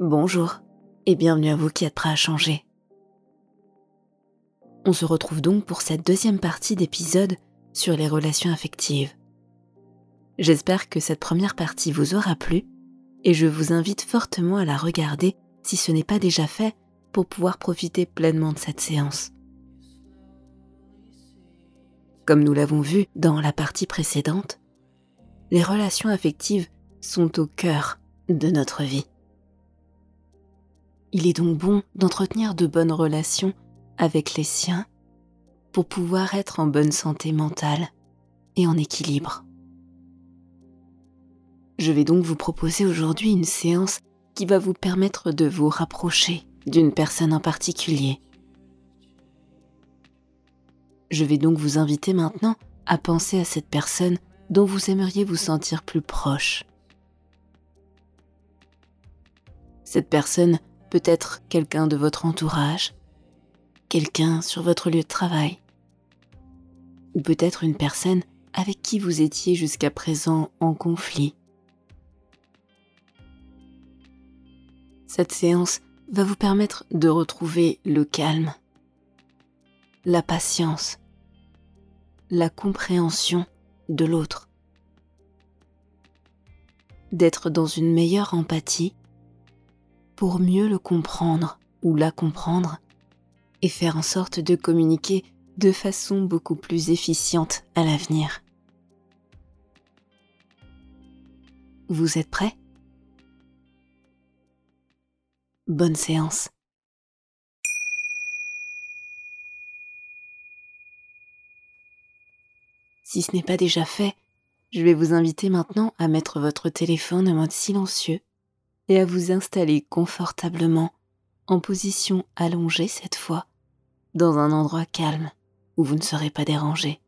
Bonjour et bienvenue à vous qui êtes prêts à changer. On se retrouve donc pour cette deuxième partie d'épisode sur les relations affectives. J'espère que cette première partie vous aura plu et je vous invite fortement à la regarder si ce n'est pas déjà fait pour pouvoir profiter pleinement de cette séance. Comme nous l'avons vu dans la partie précédente, les relations affectives sont au cœur de notre vie. Il est donc bon d'entretenir de bonnes relations avec les siens pour pouvoir être en bonne santé mentale et en équilibre. Je vais donc vous proposer aujourd'hui une séance qui va vous permettre de vous rapprocher d'une personne en particulier. Je vais donc vous inviter maintenant à penser à cette personne dont vous aimeriez vous sentir plus proche. Cette personne peut être quelqu'un de votre entourage, quelqu'un sur votre lieu de travail, ou peut-être une personne avec qui vous étiez jusqu'à présent en conflit. Cette séance va vous permettre de retrouver le calme, la patience, la compréhension de l'autre, d'être dans une meilleure empathie pour mieux le comprendre ou la comprendre et faire en sorte de communiquer de façon beaucoup plus efficiente à l'avenir. Vous êtes prêts? Bonne séance. Si ce n'est pas déjà fait, je vais vous inviter maintenant à mettre votre téléphone en mode silencieux et à vous installer confortablement en position allongée cette fois, dans un endroit calme où vous ne serez pas dérangé.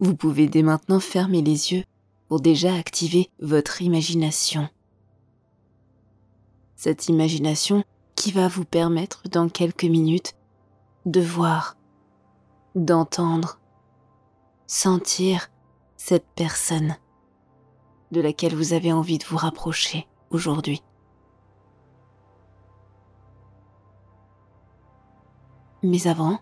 Vous pouvez dès maintenant fermer les yeux pour déjà activer votre imagination. Cette imagination qui va vous permettre dans quelques minutes de voir, d'entendre, sentir cette personne de laquelle vous avez envie de vous rapprocher aujourd'hui. Mais avant,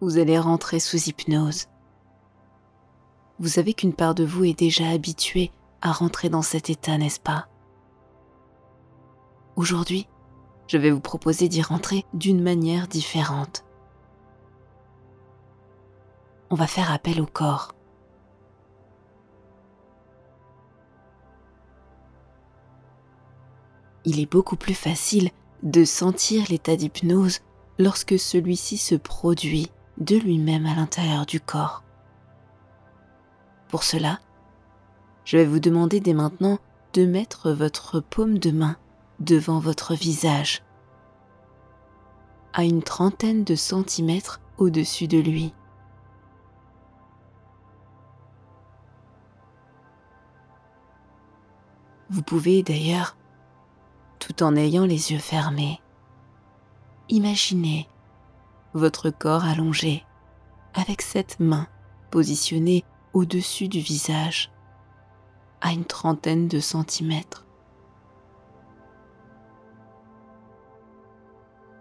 vous allez rentrer sous hypnose. Vous savez qu'une part de vous est déjà habituée à rentrer dans cet état, n'est-ce pas? Aujourd'hui, je vais vous proposer d'y rentrer d'une manière différente. On va faire appel au corps. Il est beaucoup plus facile de sentir l'état d'hypnose lorsque celui-ci se produit de lui-même à l'intérieur du corps. Pour cela, je vais vous demander dès maintenant de mettre votre paume de main devant votre visage, à une trentaine de centimètres au-dessus de lui. Vous pouvez d'ailleurs tout en ayant les yeux fermés. Imaginez votre corps allongé avec cette main positionnée au-dessus du visage à une trentaine de centimètres.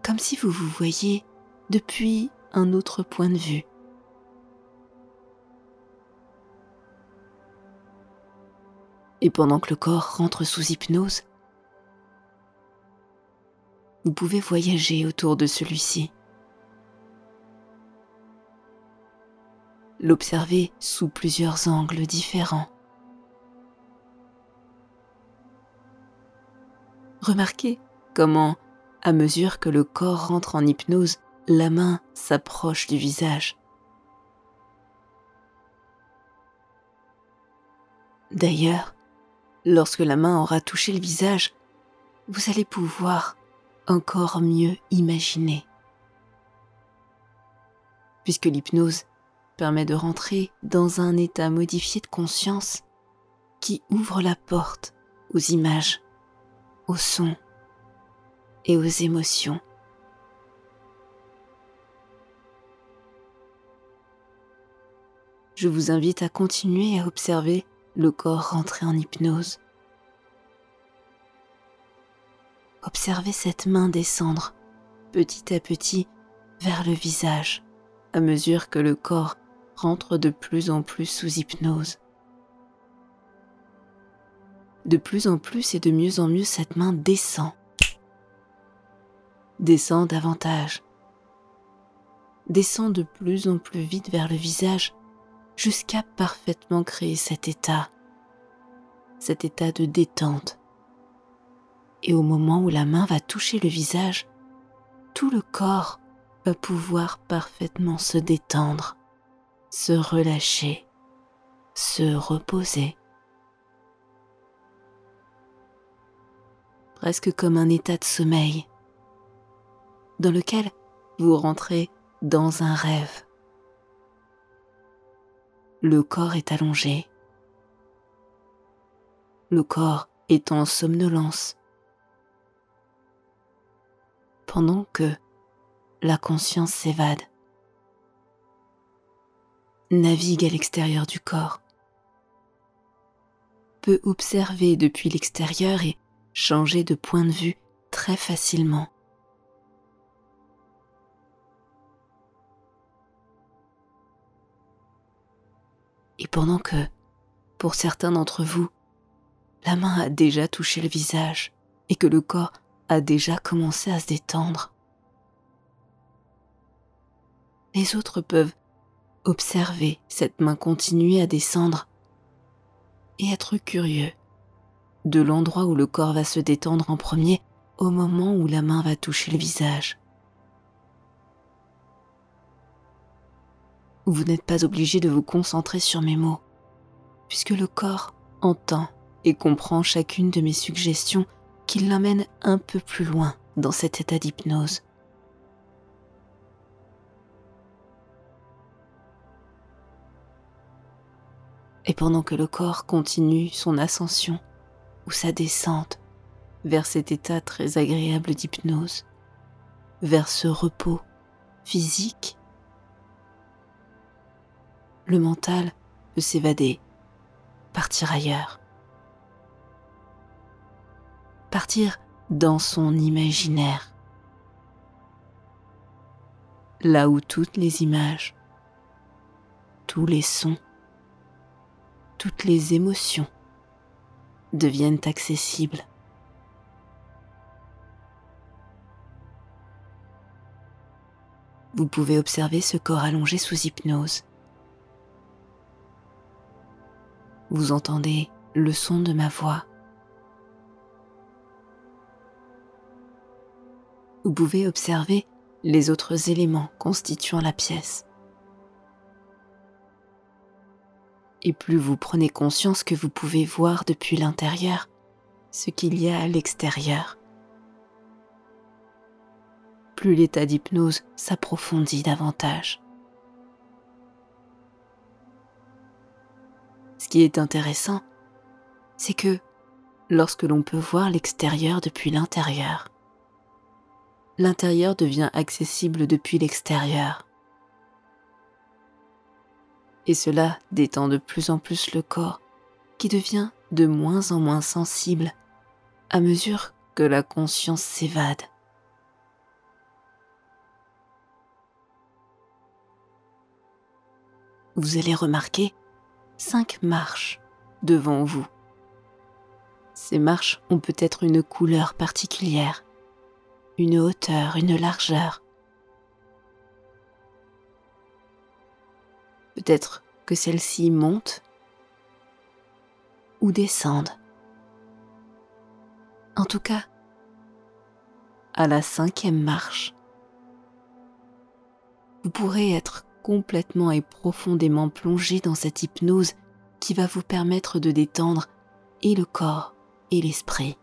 Comme si vous vous voyiez depuis un autre point de vue. Et pendant que le corps rentre sous hypnose, vous pouvez voyager autour de celui-ci. L'observer sous plusieurs angles différents. Remarquez comment, à mesure que le corps rentre en hypnose, la main s'approche du visage. D'ailleurs, lorsque la main aura touché le visage, vous allez pouvoir encore mieux imaginer. Puisque l'hypnose permet de rentrer dans un état modifié de conscience qui ouvre la porte aux images, aux sons et aux émotions. Je vous invite à continuer à observer le corps rentrer en hypnose. Observez cette main descendre petit à petit vers le visage à mesure que le corps rentre de plus en plus sous hypnose. De plus en plus et de mieux en mieux, cette main descend. Descend davantage. Descend de plus en plus vite vers le visage jusqu'à parfaitement créer cet état, cet état de détente. Et au moment où la main va toucher le visage, tout le corps va pouvoir parfaitement se détendre, se relâcher, se reposer. Presque comme un état de sommeil dans lequel vous rentrez dans un rêve. Le corps est allongé. Le corps est en somnolence. Pendant que la conscience s'évade, navigue à l'extérieur du corps, peut observer depuis l'extérieur et changer de point de vue très facilement. Et pendant que, pour certains d'entre vous, la main a déjà touché le visage et que le corps a déjà commencé à se détendre, les autres peuvent observer cette main continuer à descendre et être curieux de l'endroit où le corps va se détendre en premier au moment où la main va toucher le visage. Vous n'êtes pas obligé de vous concentrer sur mes mots, puisque le corps entend et comprend chacune de mes suggestions qui l'amènent un peu plus loin dans cet état d'hypnose. Et pendant que le corps continue son ascension ou sa descente vers cet état très agréable d'hypnose, vers ce repos physique le mental peut s'évader, partir ailleurs. Partir dans son imaginaire. Là où toutes les images, tous les sons, toutes les émotions deviennent accessibles. Vous pouvez observer ce corps allongé sous hypnose vous entendez le son de ma voix. Vous pouvez observer les autres éléments constituant la pièce. Et plus vous prenez conscience que vous pouvez voir depuis l'intérieur ce qu'il y a à l'extérieur, plus l'état d'hypnose s'approfondit davantage. Ce qui est intéressant, c'est que lorsque l'on peut voir l'extérieur depuis l'intérieur, l'intérieur devient accessible depuis l'extérieur. Et cela détend de plus en plus le corps, qui devient de moins en moins sensible à mesure que la conscience s'évade. Vous allez remarquer cinq marches devant vous. Ces marches ont peut-être une couleur particulière, une hauteur, une largeur. Peut-être que celles-ci montent ou descendent. En tout cas, à la cinquième marche, vous pourrez être complètement et profondément plongé dans cette hypnose qui va vous permettre de détendre et le corps et l'esprit.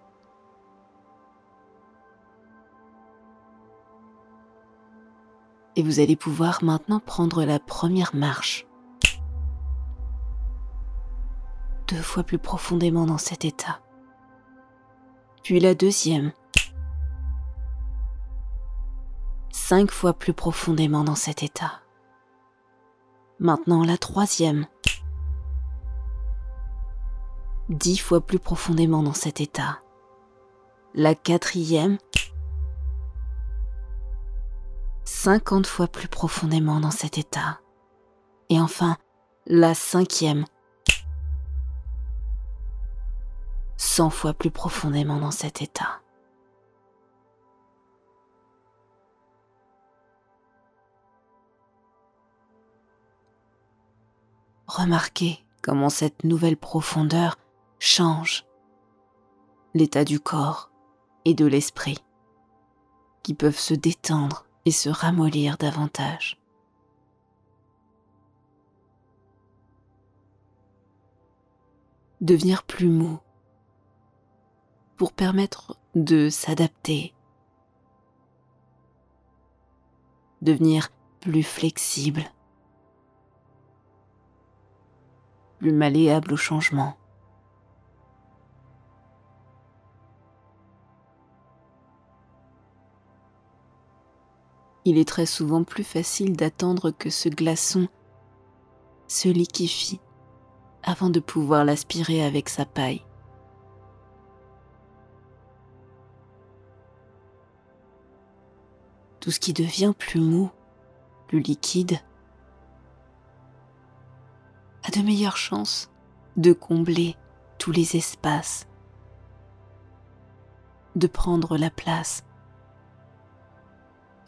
Et vous allez pouvoir maintenant prendre la première marche. Deux fois plus profondément dans cet état. Puis la deuxième. Cinq fois plus profondément dans cet état. Maintenant la troisième. dix fois plus profondément dans cet état. La quatrième, cinquante fois plus profondément dans cet état. Et enfin, la cinquième, cent fois plus profondément dans cet état. Remarquez comment cette nouvelle profondeur change l'état du corps et de l'esprit, qui peuvent se détendre et se ramollir davantage. Devenir plus mou pour permettre de s'adapter, devenir plus flexible, plus malléable au changement. Il est très souvent plus facile d'attendre que ce glaçon se liquéfie avant de pouvoir l'aspirer avec sa paille. Tout ce qui devient plus mou, plus liquide, a de meilleures chances de combler tous les espaces, de prendre la place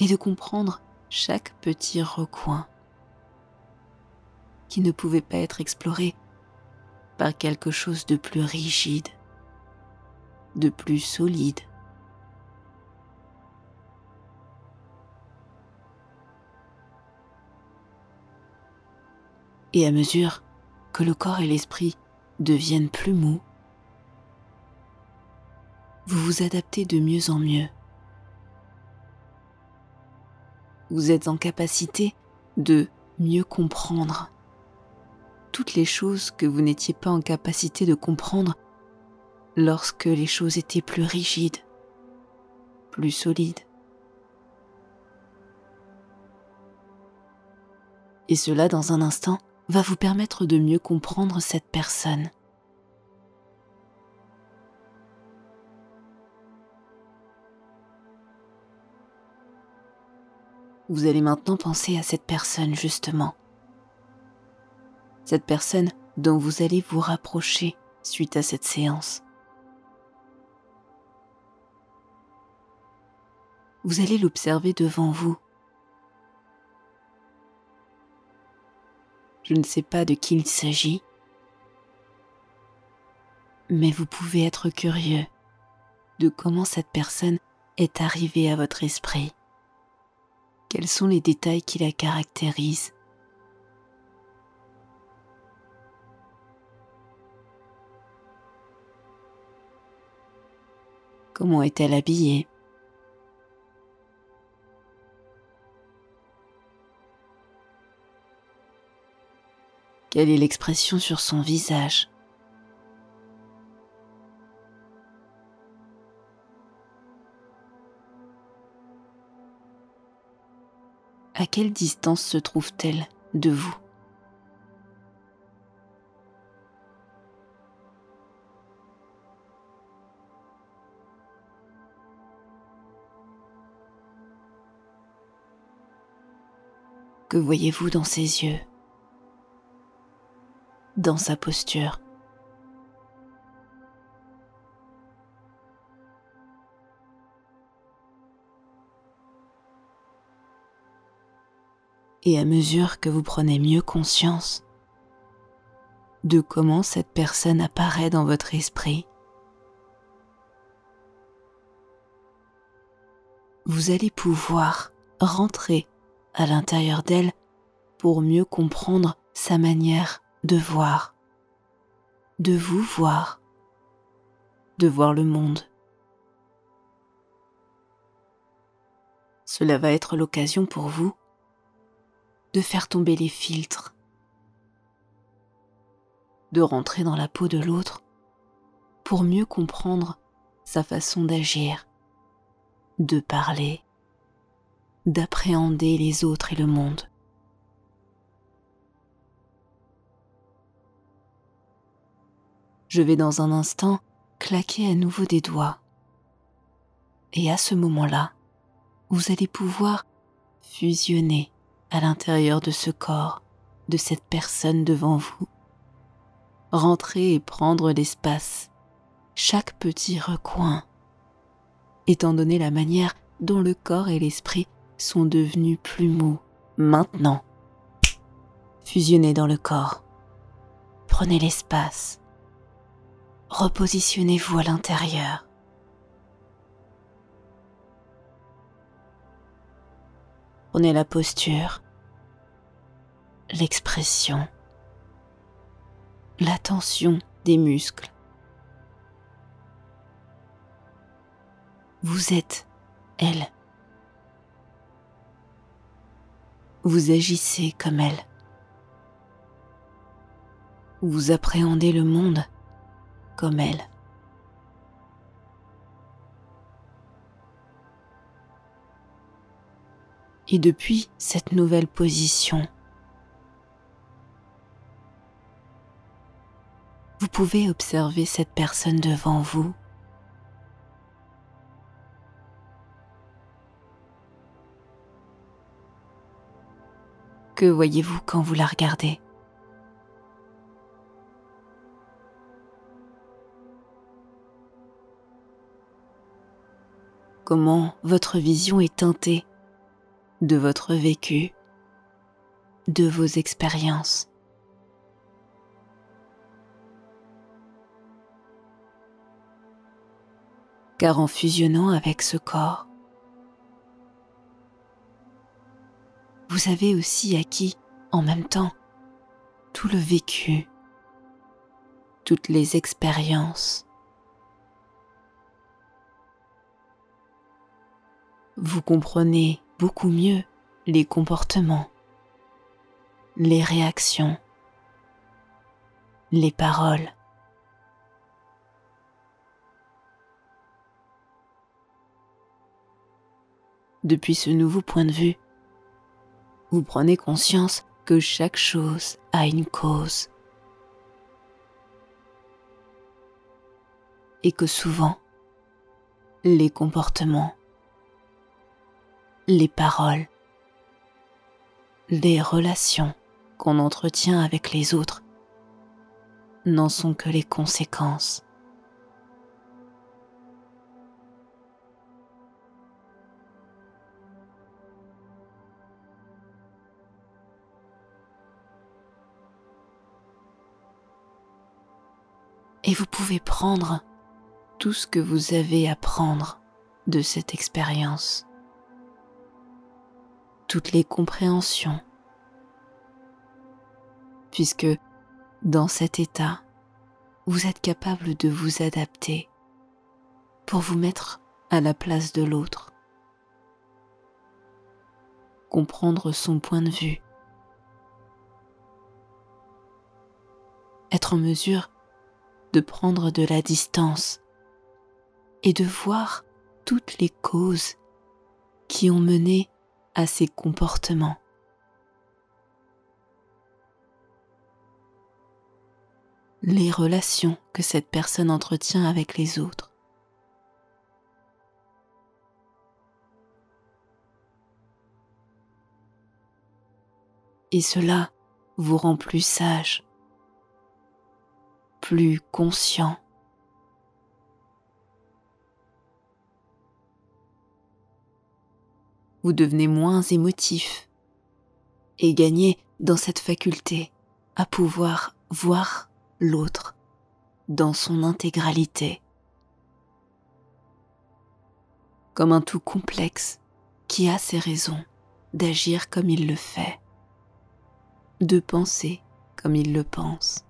et de comprendre chaque petit recoin qui ne pouvait pas être exploré par quelque chose de plus rigide, de plus solide. Et à mesure que le corps et l'esprit deviennent plus mous, vous vous adaptez de mieux en mieux vous êtes en capacité de mieux comprendre toutes les choses que vous n'étiez pas en capacité de comprendre lorsque les choses étaient plus rigides, plus solides. Et cela, dans un instant, va vous permettre de mieux comprendre cette personne. Vous allez maintenant penser à cette personne justement. Cette personne dont vous allez vous rapprocher suite à cette séance. Vous allez l'observer devant vous. Je ne sais pas de qui il s'agit, mais vous pouvez être curieux de comment cette personne est arrivée à votre esprit. Quels sont les détails qui la caractérisent? Comment est-elle habillée? Quelle est l'expression sur son visage? À quelle distance se trouve-t-elle de vous? Que voyez-vous dans ses yeux? Dans sa posture et à mesure que vous prenez mieux conscience de comment cette personne apparaît dans votre esprit, vous allez pouvoir rentrer à l'intérieur d'elle pour mieux comprendre sa manière de voir, de vous voir, de voir le monde. Cela va être l'occasion pour vous de faire tomber les filtres, de rentrer dans la peau de l'autre pour mieux comprendre sa façon d'agir, de parler, d'appréhender les autres et le monde. Je vais dans un instant claquer à nouveau des doigts. Et à ce moment-là, vous allez pouvoir fusionner à l'intérieur de ce corps, de cette personne devant vous. Rentrer et prendre l'espace, chaque petit recoin, étant donné la manière dont le corps et l'esprit sont devenus plus mous maintenant. Fusionnez dans le corps. Prenez l'espace. Repositionnez-vous à l'intérieur. Prenez la posture, l'expression, la tension des muscles. Vous êtes elle. Vous agissez comme elle. Vous appréhendez le monde comme elle. Et depuis cette nouvelle position, vous pouvez observer cette personne devant vous. Que voyez-vous quand vous la regardez? Comment votre vision est teintée? De votre vécu, de vos expériences. Car en fusionnant avec ce corps, vous avez aussi acquis en même temps tout le vécu, toutes les expériences. Vous comprenez beaucoup mieux les comportements, les réactions, les paroles. Depuis ce nouveau point de vue, vous prenez conscience que chaque chose a une cause et que souvent les comportements les paroles, les relations qu'on entretient avec les autres n'en sont que les conséquences. Et vous pouvez prendre tout ce que vous avez à prendre de cette expérience toutes les compréhensions, puisque dans cet état, vous êtes capable de vous adapter pour vous mettre à la place de l'autre, comprendre son point de vue, être en mesure de prendre de la distance et de voir toutes les causes qui ont mené à ses comportements. les relations que cette personne entretient avec les autres. Et cela vous rend plus sage, plus conscient vous devenez moins émotif et gagnez dans cette faculté à pouvoir voir l'autre dans son intégralité, comme un tout complexe qui a ses raisons d'agir comme il le fait, de penser comme il le pense.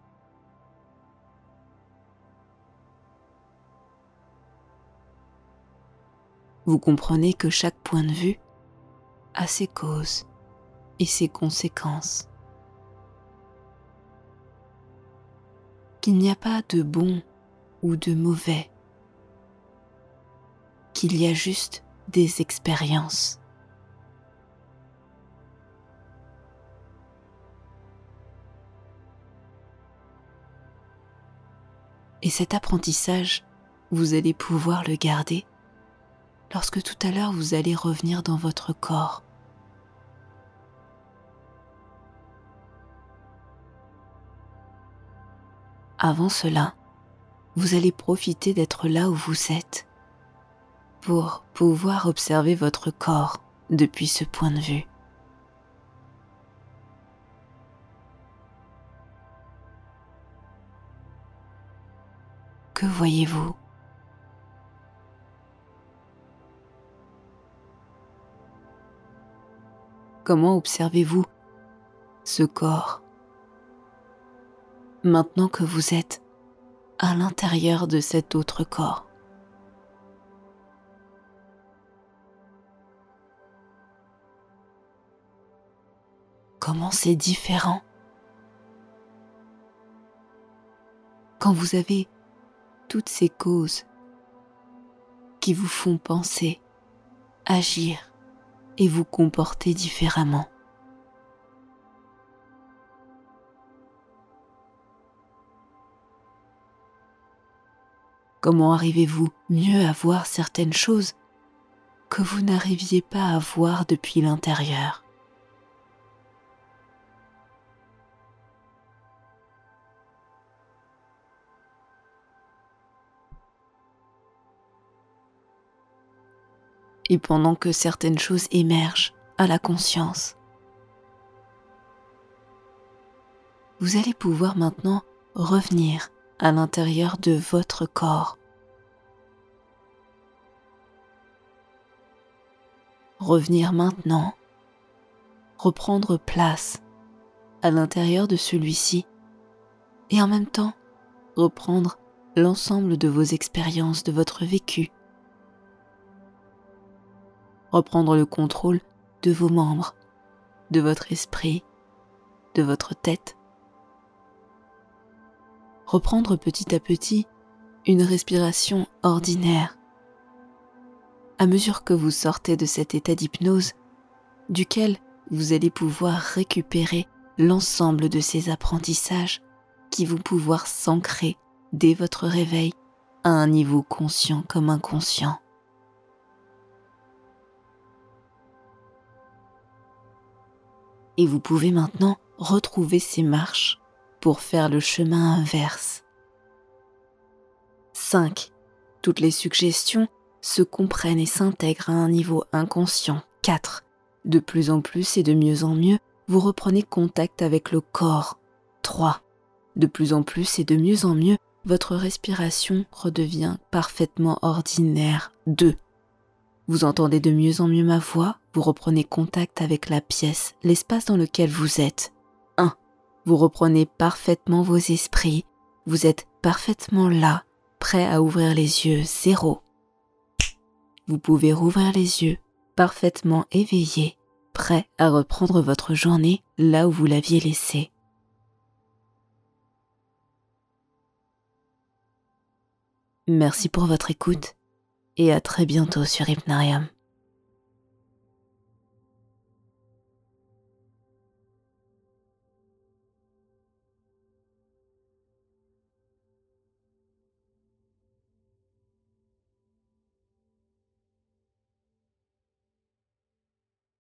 Vous comprenez que chaque point de vue à ses causes et ses conséquences. Qu'il n'y a pas de bon ou de mauvais, qu'il y a juste des expériences. Et cet apprentissage, vous allez pouvoir le garder lorsque tout à l'heure vous allez revenir dans votre corps. Avant cela, vous allez profiter d'être là où vous êtes pour pouvoir observer votre corps depuis ce point de vue. Que voyez-vous? Comment observez-vous ce corps? Maintenant que vous êtes à l'intérieur de cet autre corps Comment c'est différent quand vous avez toutes ces causes qui vous font penser, agir et vous comporter différemment. Comment arrivez-vous mieux à voir certaines choses que vous n'arriviez pas à voir depuis l'intérieur? Et pendant que certaines choses émergent à la conscience. Vous allez pouvoir maintenant revenir à l'intérieur de votre corps. Revenir maintenant, reprendre place à l'intérieur de celui-ci et en même temps reprendre l'ensemble de vos expériences, de votre vécu, reprendre le contrôle de vos membres, de votre esprit, de votre tête. Reprendre petit à petit une respiration ordinaire. À mesure que vous sortez de cet état d'hypnose, duquel vous allez pouvoir récupérer l'ensemble de ces apprentissages qui vont pouvoir s'ancrer dès votre réveil à un niveau conscient comme inconscient. et vous pouvez maintenant retrouver ces marches pour faire le chemin inverse. 5. Toutes les suggestions se comprennent et s'intègrent à un niveau inconscient. 4. De plus en plus et de mieux en mieux, vous reprenez contact avec le corps. 3. De plus en plus et de mieux en mieux, votre respiration redevient parfaitement ordinaire. 2. Vous entendez de mieux en mieux ma voix, vous reprenez contact avec la pièce, l'espace dans lequel vous êtes. 1. Vous reprenez parfaitement vos esprits, vous êtes parfaitement là, prêt à ouvrir les yeux. 0. Vous pouvez rouvrir les yeux, parfaitement éveillé, prêt à reprendre votre journée là où vous l'aviez laissée. Merci pour votre écoute et à très bientôt sur Hypnarium.